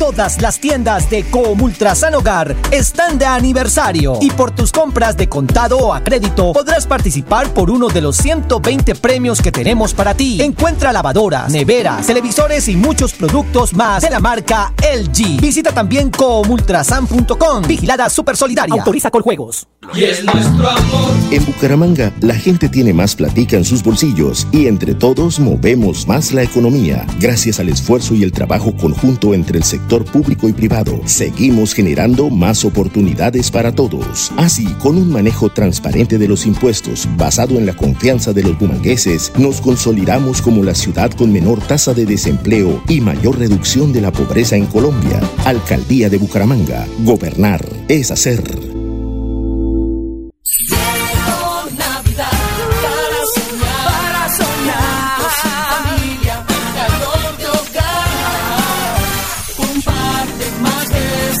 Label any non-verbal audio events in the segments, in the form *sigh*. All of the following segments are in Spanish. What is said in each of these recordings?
Todas las tiendas de Comultrasan Hogar están de aniversario y por tus compras de contado o a crédito podrás participar por uno de los 120 premios que tenemos para ti. Encuentra lavadoras, neveras, televisores y muchos productos más de la marca LG. Visita también comultrasan.com. Vigilada Super Solidaria. Autoriza con juegos. Y es nuestro amor. En Bucaramanga, la gente tiene más platica en sus bolsillos y entre todos movemos más la economía. Gracias al esfuerzo y el trabajo conjunto entre el sector público y privado, seguimos generando más oportunidades para todos. Así, con un manejo transparente de los impuestos basado en la confianza de los bumangueses, nos consolidamos como la ciudad con menor tasa de desempleo y mayor reducción de la pobreza en Colombia. Alcaldía de Bucaramanga. Gobernar es hacer.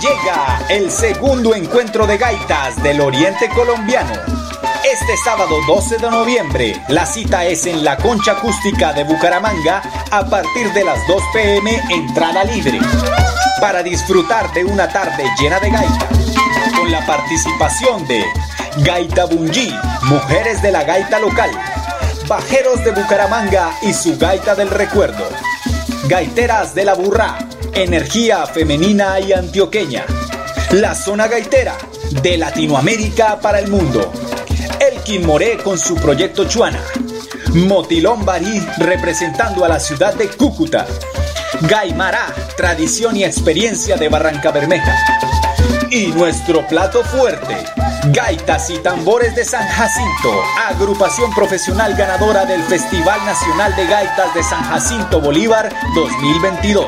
Llega el segundo encuentro de gaitas del Oriente Colombiano. Este sábado 12 de noviembre, la cita es en la Concha Acústica de Bucaramanga a partir de las 2 pm entrada libre. Para disfrutar de una tarde llena de gaitas, con la participación de Gaita Bunji, Mujeres de la Gaita Local, Bajeros de Bucaramanga y su Gaita del Recuerdo, Gaiteras de la Burra, Energía femenina y antioqueña. La zona gaitera de Latinoamérica para el mundo. Elkin Moré con su proyecto Chuana. Motilón Barí representando a la ciudad de Cúcuta. Gaimará, tradición y experiencia de Barranca Bermeja. Y nuestro plato fuerte, Gaitas y Tambores de San Jacinto, agrupación profesional ganadora del Festival Nacional de Gaitas de San Jacinto Bolívar 2022.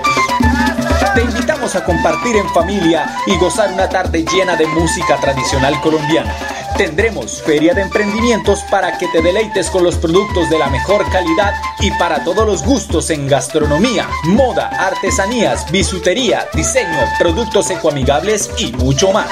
Te invitamos a compartir en familia y gozar una tarde llena de música tradicional colombiana. Tendremos feria de emprendimientos para que te deleites con los productos de la mejor calidad y para todos los gustos en gastronomía, moda, artesanías, bisutería, diseño, productos ecoamigables y mucho más.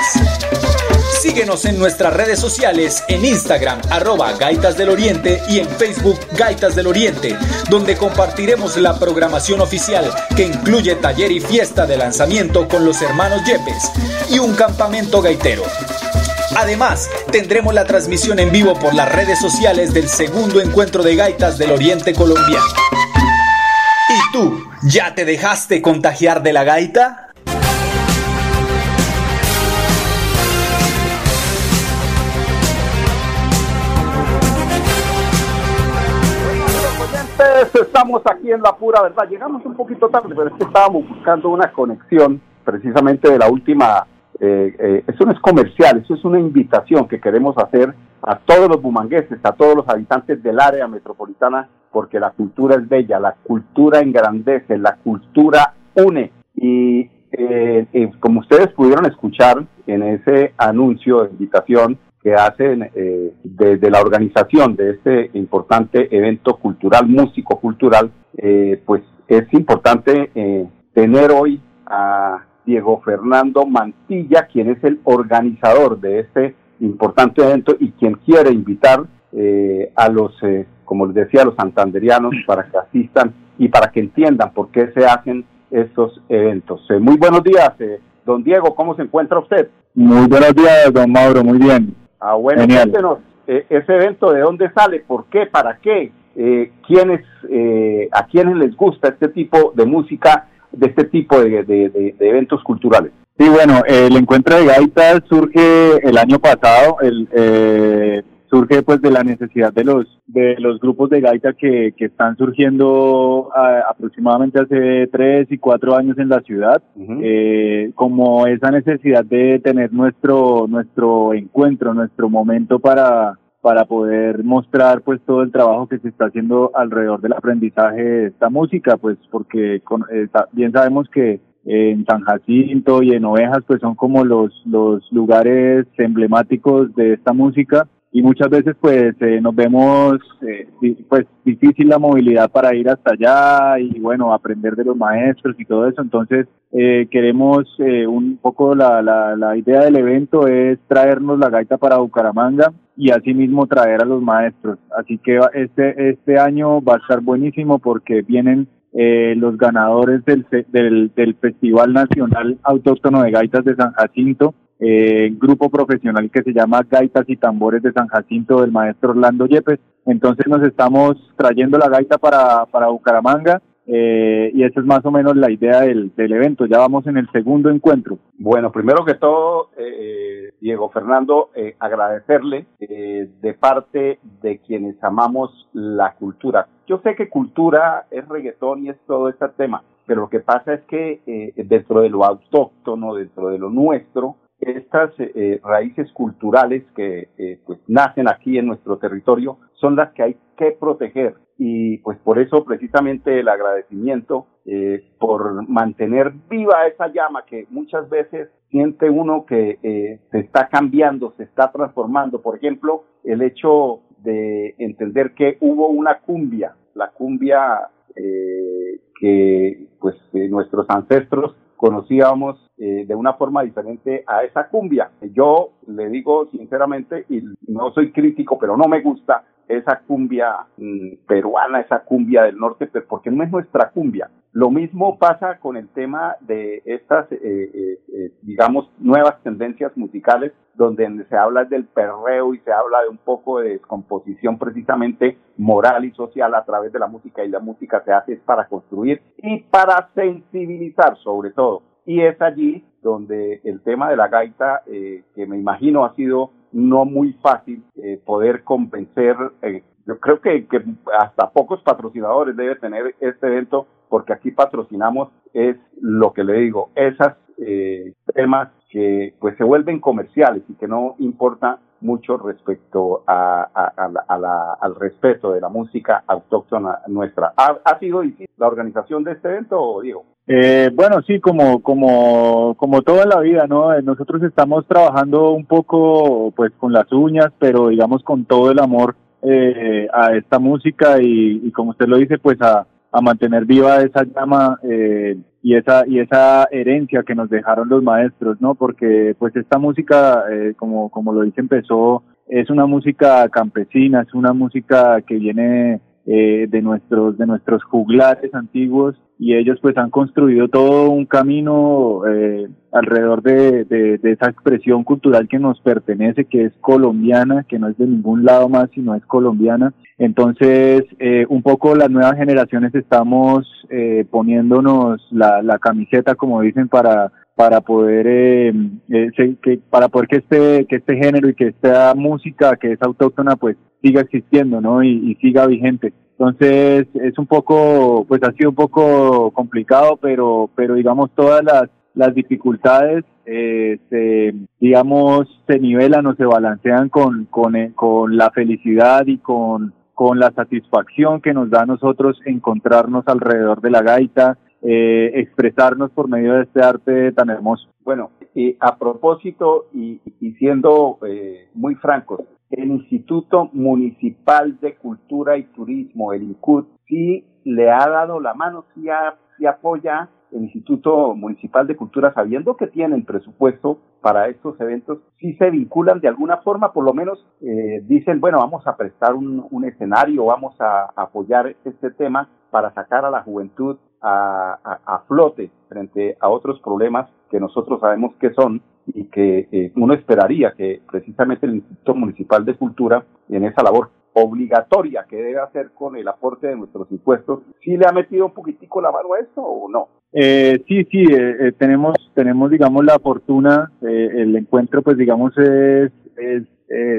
Síguenos en nuestras redes sociales en Instagram arroba Gaitas del Oriente y en Facebook Gaitas del Oriente, donde compartiremos la programación oficial que incluye taller y fiesta de lanzamiento con los hermanos Yepes y un campamento gaitero. Además, tendremos la transmisión en vivo por las redes sociales del segundo encuentro de gaitas del Oriente colombiano. ¿Y tú, ya te dejaste contagiar de la gaita? Estamos aquí en la pura verdad. Llegamos un poquito tarde, pero es que estábamos buscando una conexión precisamente de la última. Eh, eh, eso no es comercial, eso es una invitación que queremos hacer a todos los bumangueses, a todos los habitantes del área metropolitana, porque la cultura es bella, la cultura engrandece, la cultura une Y eh, eh, como ustedes pudieron escuchar en ese anuncio de invitación que hacen eh, desde la organización de este importante evento cultural, músico cultural, pues es importante tener hoy a Diego Fernando Mantilla, quien es el organizador de este importante evento y quien quiere invitar a los, como les decía, a los santanderianos para que asistan y para que entiendan por qué se hacen estos eventos. Eh, muy buenos días, eh, don Diego, ¿cómo se encuentra usted? Muy buenos días, don Mauro, muy bien. Ah, bueno, cuéntenos, eh, ese evento, ¿de dónde sale? ¿Por qué? ¿Para qué? ¿Quiénes, ¿A quiénes les gusta este tipo de música, de este tipo de, de eventos culturales? Sí, bueno, el encuentro de gaitas surge el año pasado, el surge pues de la necesidad de los de los grupos de gaita que, que están surgiendo aproximadamente hace tres y cuatro años en la ciudad eh, como esa necesidad de tener nuestro nuestro encuentro nuestro momento para para poder mostrar pues todo el trabajo que se está haciendo alrededor del aprendizaje de esta música pues porque eh, bien sabemos que en San Jacinto y en Ovejas pues son como los los lugares emblemáticos de esta música y muchas veces pues eh, nos vemos eh, pues difícil la movilidad para ir hasta allá y bueno aprender de los maestros y todo eso. Entonces eh, queremos un poco la, la, la idea del evento es traernos la gaita para Bucaramanga y asimismo traer a los maestros. Así que este este año va a estar buenísimo porque vienen los ganadores del, del, del Festival Nacional Autóctono de Gaitas de San Jacinto eh, grupo profesional que se llama Gaitas y Tambores de San Jacinto del maestro Orlando Yepes. Entonces nos estamos trayendo la gaita para, para Bucaramanga eh, y esa es más o menos la idea del, del, evento. Ya vamos en el segundo encuentro. Bueno, primero que todo, eh, Diego Fernando, eh, agradecerle eh, de parte de quienes amamos la cultura. Yo sé que cultura es reggaetón y es todo este tema, pero lo que pasa es que eh, dentro de lo autóctono, dentro de lo nuestro, estas eh, raíces culturales que eh, pues nacen aquí en nuestro territorio son las que hay que proteger y pues por eso precisamente el agradecimiento eh, por mantener viva esa llama que muchas veces siente uno que se está cambiando, se está transformando. Por ejemplo, el hecho de entender que hubo una cumbia, la cumbia que pues nuestros ancestros conocíamos eh, de una forma diferente a esa cumbia. Yo le digo sinceramente, y no soy crítico, pero no me gusta esa cumbia mm, peruana, esa cumbia del norte, porque no es nuestra cumbia. Lo mismo pasa con el tema de estas, eh, eh, digamos, nuevas tendencias musicales, donde se habla del perreo y se habla de un poco de descomposición precisamente moral y social a través de la música, y la música se hace para construir y para sensibilizar sobre todo. Y es allí donde el tema de la gaita, eh, que me imagino ha sido no muy fácil eh, poder convencer, eh, yo creo que, que, hasta pocos patrocinadores debe tener este evento, porque aquí patrocinamos, es lo que le digo, esas temas que pues se vuelven comerciales y que no importa mucho respecto a, al respeto de la música autóctona nuestra. ¿Ha, ¿Ha, sido difícil la organización de este evento, Diego? Eh, bueno, sí, como, como, como toda la vida, ¿no? Eh, nosotros estamos trabajando un poco, pues, con las uñas, pero digamos con todo el amor eh, a esta música y, y, como usted lo dice, pues, a, a mantener viva esa llama eh, y esa y esa herencia que nos dejaron los maestros, ¿no? Porque, pues, esta música, eh, como como lo dice, empezó es una música campesina, es una música que viene eh, de nuestros de nuestros juglares antiguos y ellos pues han construido todo un camino eh, alrededor de, de, esa expresión cultural que nos pertenece, que es colombiana, que no es de ningún lado más, sino es colombiana. Entonces, eh, un poco las nuevas generaciones estamos eh, poniéndonos la, la camiseta, como dicen, para para poder eh, eh que, para poder que este que este género y que esta música que es autóctona pues siga existiendo no y, siga vigente. Entonces es un poco pues ha sido un poco complicado pero pero digamos todas las las dificultades eh, digamos se nivelan o se balancean con con, eh, con la felicidad y con con la satisfacción que nos da a nosotros encontrarnos alrededor de la gaita eh, expresarnos por medio de este arte tan hermoso. Bueno, y a propósito y, siendo eh, muy francos, el Instituto Municipal de Cultura y Turismo, el INCUT, sí le ha dado la mano, sí, sí apoya el Instituto Municipal de Cultura, sabiendo que tienen presupuesto para estos eventos, si se vinculan de alguna forma, por lo menos eh, dicen, bueno, vamos a prestar un, escenario, vamos a apoyar este tema para sacar a la juventud a, a, flote frente a otros problemas que nosotros sabemos que son y que eh, uno esperaría que precisamente el Instituto Municipal de Cultura en esa labor obligatoria que debe hacer con el aporte de nuestros impuestos, ¿sí le ha metido un poquitico la mano a esto o no? Eh, sí, sí, eh, eh, tenemos, tenemos, digamos, la fortuna, eh, el encuentro, pues, digamos, es, es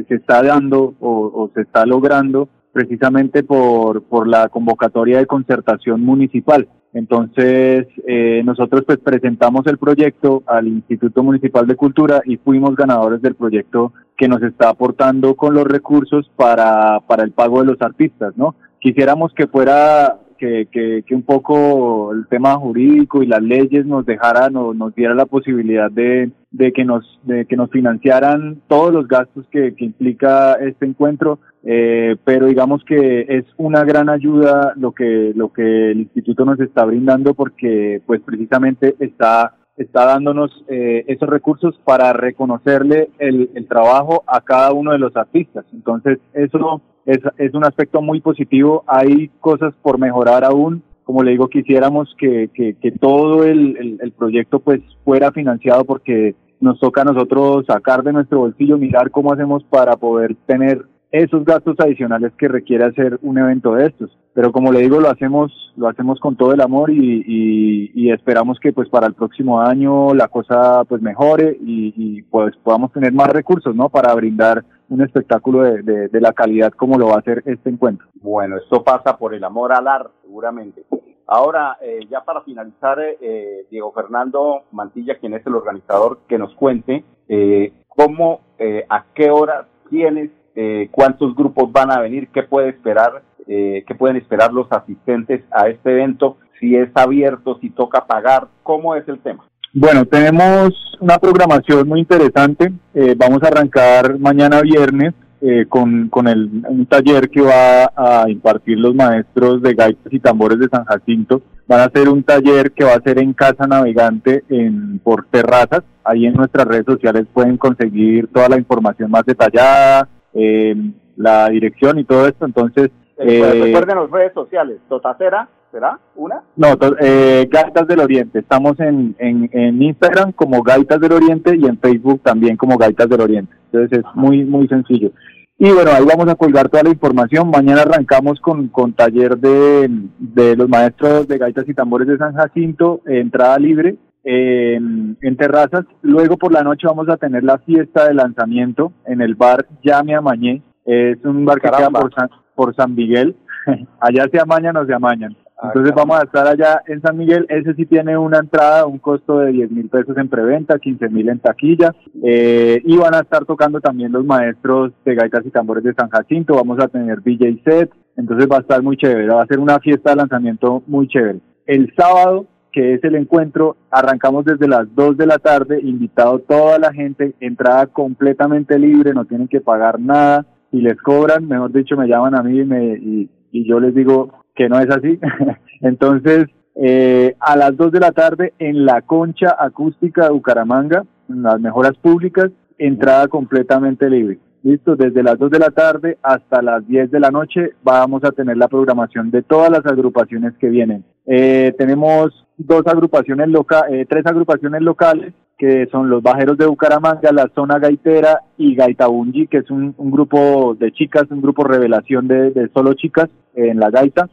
se está dando o, se está logrando precisamente por, por la convocatoria de concertación municipal. Entonces, eh, nosotros pues presentamos el proyecto al Instituto Municipal de Cultura y fuimos ganadores del proyecto que nos está aportando con los recursos para, para el pago de los artistas, ¿no? Quisiéramos que fuera que, que, un poco el tema jurídico y las leyes nos dejaran o nos diera la posibilidad de, de que nos de que nos financiaran todos los gastos que, que implica este encuentro. Eh, pero digamos que es una gran ayuda lo que lo que el instituto nos está brindando porque pues precisamente está está dándonos eh, esos recursos para reconocerle el, el trabajo a cada uno de los artistas. Entonces eso es, es un aspecto muy positivo. Hay cosas por mejorar aún. Como le digo, quisiéramos que, que, que todo el, el, el proyecto pues fuera financiado porque nos toca a nosotros sacar de nuestro bolsillo, mirar cómo hacemos para poder tener esos gastos adicionales que requiere hacer un evento de estos. Pero como le digo, lo hacemos, lo hacemos con todo el amor y, y, y esperamos que pues para el próximo año la cosa pues mejore y, y pues podamos tener más recursos, ¿no? Para brindar un espectáculo de, de, la calidad como lo va a hacer este encuentro. Bueno, esto pasa por el amor al arte, seguramente. Ahora, eh, ya para finalizar, eh, Diego Fernando Mantilla, quien es el organizador, que nos cuente eh, cómo, eh, a qué hora, quiénes, eh, cuántos grupos van a venir, qué puede esperar, eh, qué pueden esperar los asistentes a este evento, si es abierto, si toca pagar, cómo es el tema. Bueno, tenemos una programación muy interesante. Eh, vamos a arrancar mañana viernes eh, con, con el, un taller que va a impartir los maestros de gaitas y tambores de San Jacinto. Van a hacer un taller que va a ser en Casa Navegante en, por terrazas. Ahí en nuestras redes sociales pueden conseguir toda la información más detallada, eh, la dirección y todo esto. Entonces, eh, recuerden las redes sociales, Totacera ¿será? ¿Una? No, eh, Gaitas del Oriente. Estamos en, en, en, Instagram como Gaitas del Oriente y en Facebook también como Gaitas del Oriente. Entonces es muy, muy sencillo. Y bueno, ahí vamos a colgar toda la información. Mañana arrancamos con, con taller de, de los maestros de gaitas y tambores de San Jacinto, entrada libre en, en terrazas. Luego por la noche vamos a tener la fiesta de lanzamiento en el bar Llame Amañé. Es un bar que queda por San, por San Miguel. *laughs* Allá se amañan o se amañan. Entonces vamos a estar allá en San Miguel. Ese sí tiene una entrada, un costo de 10 mil pesos en preventa, 15 mil en taquilla. Eh, y van a estar tocando también los maestros de gaitas y tambores de San Jacinto. Vamos a tener DJ set. Entonces va a estar muy chévere. Va a ser una fiesta de lanzamiento muy chévere. El sábado, que es el encuentro, arrancamos desde las 2 de la tarde. Invitado toda la gente. Entrada completamente libre. No tienen que pagar nada. Si les cobran, mejor dicho, me llaman a mí y, me, y, y yo les digo, que no es así. *laughs* Entonces, eh, a las 2 de la tarde en la concha acústica de Bucaramanga, en las mejoras públicas, entrada completamente libre. Listo, desde las 2 de la tarde hasta las 10 de la noche vamos a tener la programación de todas las agrupaciones que vienen. Eh, tenemos dos agrupaciones locales, eh, tres agrupaciones locales que son los Bajeros de Bucaramanga, la Zona Gaitera y Gaitabungi, que es un, un, grupo de chicas, un grupo revelación de, de solo chicas en la gaita.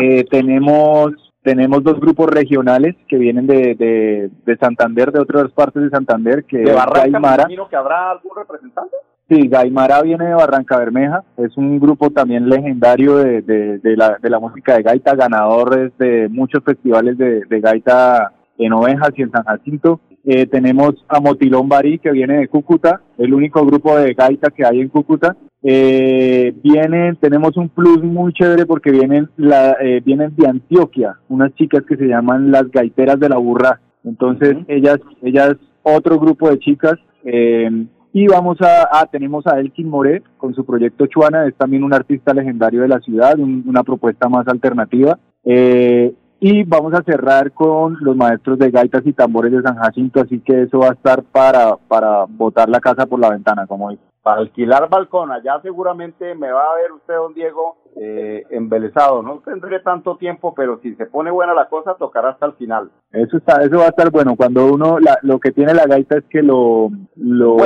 Eh, tenemos tenemos dos grupos regionales que vienen de, de, de, Santander, de otras partes de Santander, que ¿De Barranca, Gaimara. Me que habrá algún representante? Sí, Gaimara viene de Barranca Bermeja, es un grupo también legendario de, de, de, la, de la música de gaita, ganadores de muchos festivales de, de gaita en Ovejas y en San Jacinto. Eh, tenemos a Motilón Barí, que viene de Cúcuta, el único grupo de gaita que hay en Cúcuta. Eh, vienen, tenemos un plus muy chévere porque vienen, la, eh, vienen de Antioquia, unas chicas que se llaman las gaiteras de la burra. Entonces, ellas, ellas, otro grupo de chicas, eh, y vamos a, tenemos a Elkin More con su proyecto Chuana, es también un artista legendario de la ciudad, una propuesta más alternativa. Eh, y vamos a cerrar con los maestros de gaitas y tambores de San Jacinto, así que eso va a estar para, para botar la casa por la ventana, como dice. Para alquilar balcón, allá seguramente me va a ver usted, don Diego, eh, embelesado. No tendré tanto tiempo, pero si se pone buena la cosa, tocará hasta el final. Eso está, eso va a estar bueno. Cuando uno, lo que tiene la gaita es que lo, lo,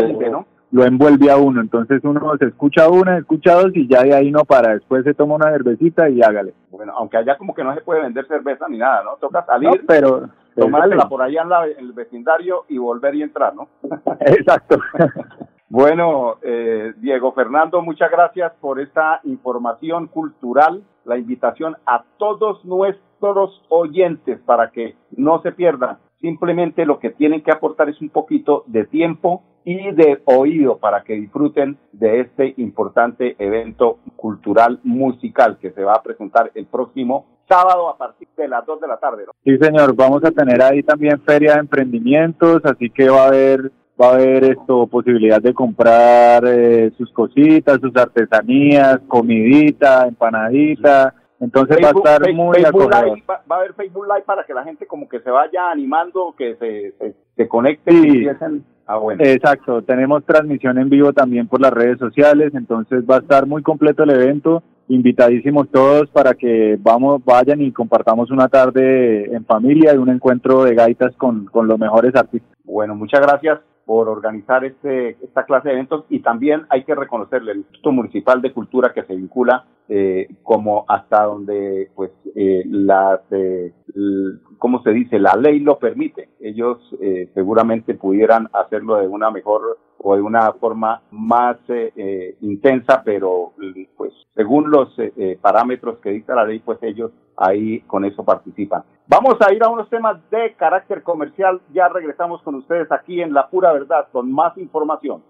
lo envuelve a uno. Entonces uno se escucha una, escucha dos y ya de ahí no para. Después se toma una cervecita y hágale. Bueno, aunque allá como que no se puede vender cerveza ni nada, ¿no? Toca salir. No, pero tomársela por allá en, el vecindario y volver y entrar, ¿no? *laughs* Exacto. *laughs* Bueno, eh, Diego Fernando, muchas gracias por esta información cultural, la invitación a todos nuestros oyentes para que no se pierdan. Simplemente lo que tienen que aportar es un poquito de tiempo y de oído para que disfruten de este importante evento cultural musical que se va a presentar el próximo sábado a partir de las 2 de la tarde. Sí, señor, vamos a tener ahí también feria de emprendimientos, así que va a haber va a haber esto posibilidad de comprar eh, sus cositas, sus artesanías, comidita, empanadita. Entonces va a estar muy Facebook va, a haber Facebook Live para que la gente como que se vaya animando, que se, se, conecte y empiecen Ah, bueno. Exacto, tenemos transmisión en vivo también por las redes sociales, entonces va a estar muy completo el evento, invitadísimos todos para que vamos, vayan y compartamos una tarde en familia y un encuentro de gaitas con, con los mejores artistas. Bueno, muchas gracias por organizar este, esta clase de eventos y también hay que reconocerle el Instituto Municipal de Cultura que se vincula eh, como hasta donde pues eh, las eh, ¿cómo se dice? La ley lo permite. Ellos eh, seguramente pudieran hacerlo de una mejor o de una forma más eh, eh, intensa, pero pues según los parámetros que dicta la ley, pues ellos ahí con eso participan. Vamos a ir a unos temas de carácter comercial. Ya regresamos con ustedes aquí en La Pura Verdad con más información.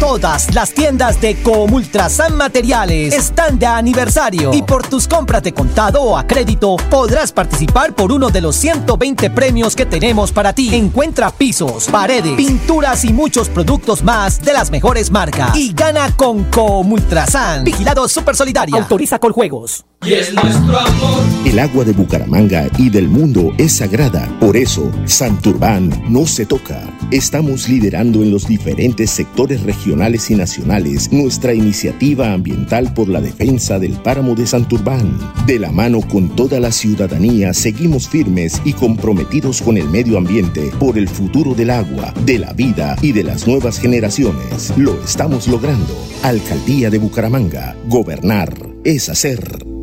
Todas las tiendas de Comultrasan Materiales están de aniversario y por tus compras de contado o a crédito podrás participar por uno de los 120 premios que tenemos para ti. Encuentra pisos, paredes, pinturas y muchos productos más de las mejores marcas y gana con Comultrasan. Vigilado Super Solidaria. Autoriza con juegos. Y es nuestro amor. El agua de Bucaramanga y del mundo es sagrada. Por eso, Santurbán no se toca. Estamos liderando en los diferentes sectores regionales y nacionales nuestra iniciativa ambiental por la defensa del páramo de Santurbán. De la mano con toda la ciudadanía, seguimos firmes y comprometidos con el medio ambiente por el futuro del agua, de la vida y de las nuevas generaciones. Lo estamos logrando. Alcaldía de Bucaramanga. Gobernar es hacer.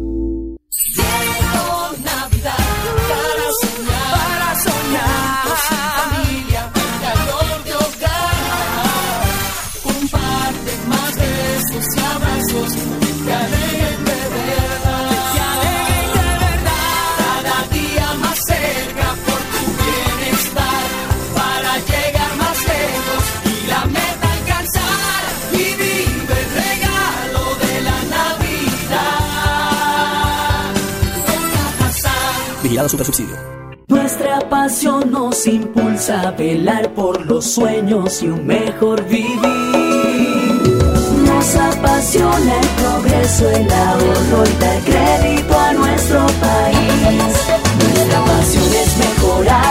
Nuestra pasión nos impulsa a velar por los sueños y un mejor vivir. Nos apasiona el progreso, el ahorro y dar crédito a nuestro país. Nuestra pasión es mejorar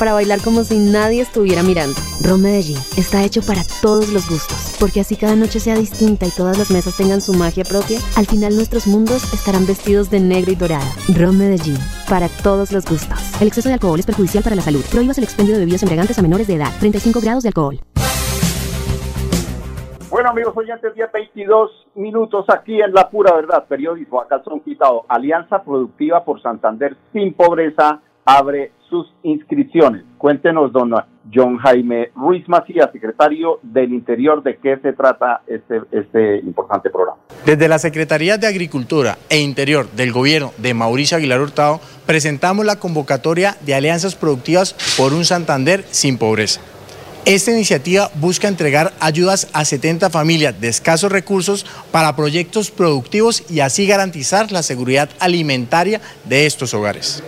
para bailar como si nadie estuviera mirando. Ron Medellín está hecho para todos los gustos, porque así cada noche sea distinta y todas las mesas tengan su magia propia, al final nuestros mundos estarán vestidos de negro y dorado. Ron Medellín, para todos los gustos. El exceso de alcohol es perjudicial para la salud. Prohíbas el expendio de bebidas embriagantes a menores de edad. 35 grados de alcohol. Bueno, amigos oyentes, 10, 22 minutos aquí en La Pura Verdad, periodismo a calzón quitado. Alianza Productiva por Santander sin pobreza abre sus inscripciones. Cuéntenos, don John Jaime Ruiz Macías, secretario del Interior, de qué se trata este, este importante programa. Desde la Secretaría de Agricultura e Interior del Gobierno de Mauricio Aguilar Hurtado, presentamos la convocatoria de alianzas productivas por un Santander sin pobreza. Esta iniciativa busca entregar ayudas a 70 familias de escasos recursos para proyectos productivos y así garantizar la seguridad alimentaria de estos hogares.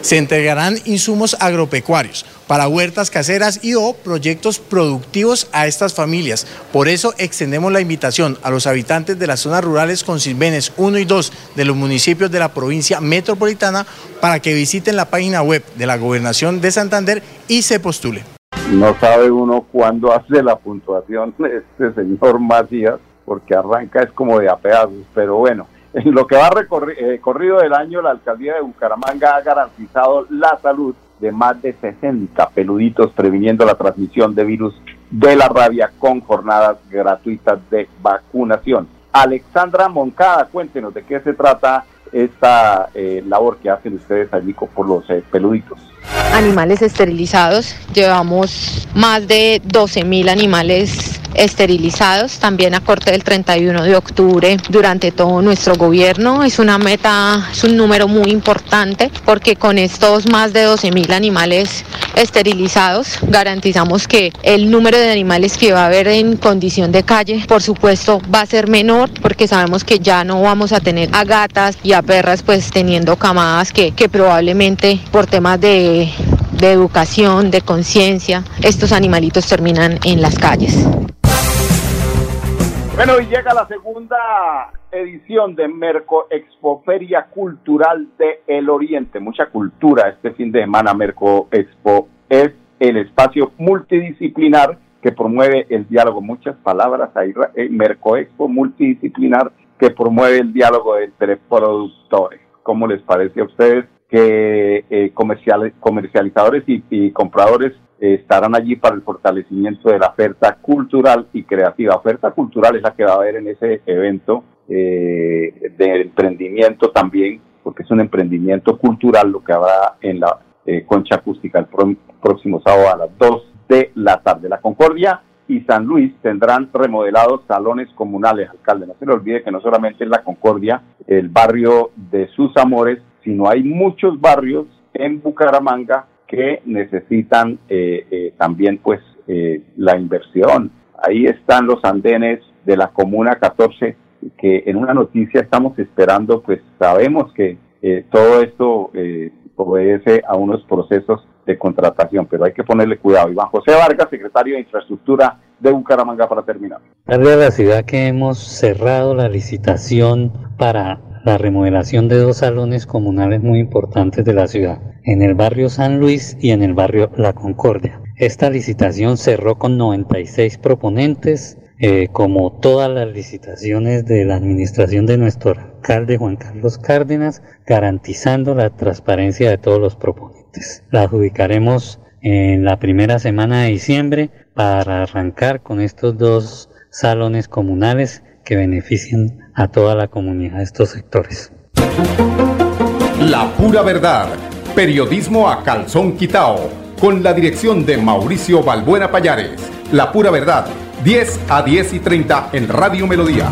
Se entregarán insumos agropecuarios para huertas caseras y o proyectos productivos a estas familias. Por eso extendemos la invitación a los habitantes de las zonas rurales con Silvenes 1 y 2 de los municipios de la provincia metropolitana para que visiten la página web de la Gobernación de Santander y se postule no sabe uno cuándo hace la puntuación *laughs* este señor Macías, porque arranca es como de apeados, pero bueno, en lo que va eh, corrido del año, la alcaldía de Bucaramanga ha garantizado la salud de más de 60 peluditos, previniendo la transmisión de virus de la rabia con jornadas gratuitas de vacunación. Alexandra Moncada, cuéntenos de qué se trata esta eh, labor que hacen ustedes allí por los eh, peluditos animales esterilizados. Llevamos más de 12 mil animales esterilizados, también a corte del 31 de octubre durante todo nuestro gobierno. Es una meta, es un número muy importante porque con estos más de 12 mil animales esterilizados garantizamos que el número de animales que va a haber en condición de calle, por supuesto, va a ser menor porque sabemos que ya no vamos a tener a gatas y a perras pues teniendo camadas que, que probablemente por temas de de educación, de conciencia, estos animalitos terminan en las calles. Bueno, y llega la segunda edición de Merco Expo Feria Cultural de El Oriente. Mucha cultura este fin de semana. Merco Expo es el espacio multidisciplinar que promueve el diálogo. Muchas palabras ahí. Eh, Merco Expo multidisciplinar que promueve el diálogo entre productores. ¿Cómo les parece a ustedes? Que eh, comercializadores y, compradores eh, estarán allí para el fortalecimiento de la oferta cultural y creativa. Oferta cultural es la que va a haber en ese evento eh, de emprendimiento también, porque es un emprendimiento cultural lo que habrá en la concha acústica el próximo sábado a las 2 de la tarde. La Concordia y San Luis tendrán remodelados salones comunales, alcalde. No se le olvide que no solamente es la Concordia, el barrio de sus amores, sino hay muchos barrios en Bucaramanga que necesitan eh, eh, también pues eh, la inversión. Ahí están los andenes de la Comuna 14 que en una noticia estamos esperando, pues sabemos que todo esto obedece a unos procesos de contratación, pero hay que ponerle cuidado. Iván José Vargas, secretario de Infraestructura de Bucaramanga, para terminar. La ciudad que hemos cerrado la licitación para la remodelación de dos salones comunales muy importantes de la ciudad, en el barrio San Luis y en el barrio La Concordia. Esta licitación cerró con 96 proponentes, eh, como todas las licitaciones de la administración de nuestro alcalde Juan Carlos Cárdenas, garantizando la transparencia de todos los proponentes. La adjudicaremos en la primera semana de diciembre para arrancar con estos dos salones comunales que beneficien a toda la comunidad de estos sectores. La pura verdad. Periodismo a calzón quitao. Con la dirección de Mauricio Balbuena Payares. La pura verdad. 10 a 10 y 30 en Radio Melodía.